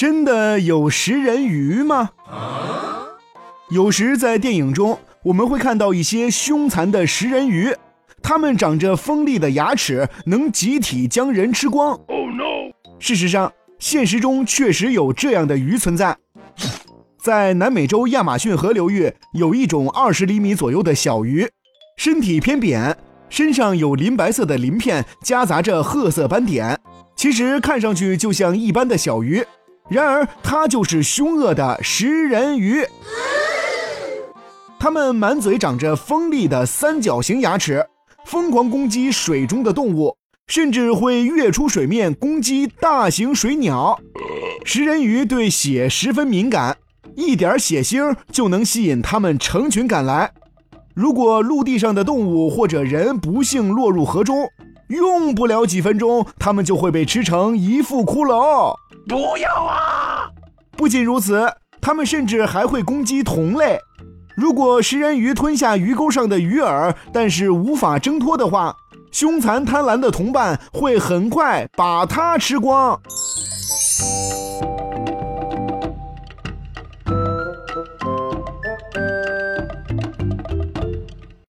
真的有食人鱼吗？有时在电影中，我们会看到一些凶残的食人鱼，它们长着锋利的牙齿，能集体将人吃光。Oh no！事实上，现实中确实有这样的鱼存在。在南美洲亚马逊河流域，有一种二十厘米左右的小鱼，身体偏扁，身上有鳞白色的鳞片，夹杂着褐色斑点。其实看上去就像一般的小鱼，然而它就是凶恶的食人鱼。它们满嘴长着锋利的三角形牙齿，疯狂攻击水中的动物，甚至会跃出水面攻击大型水鸟。食人鱼对血十分敏感。一点血腥就能吸引它们成群赶来。如果陆地上的动物或者人不幸落入河中，用不了几分钟，它们就会被吃成一副骷髅。不要啊！不仅如此，它们甚至还会攻击同类。如果食人鱼吞下鱼钩上的鱼饵，但是无法挣脱的话，凶残贪婪的同伴会很快把它吃光。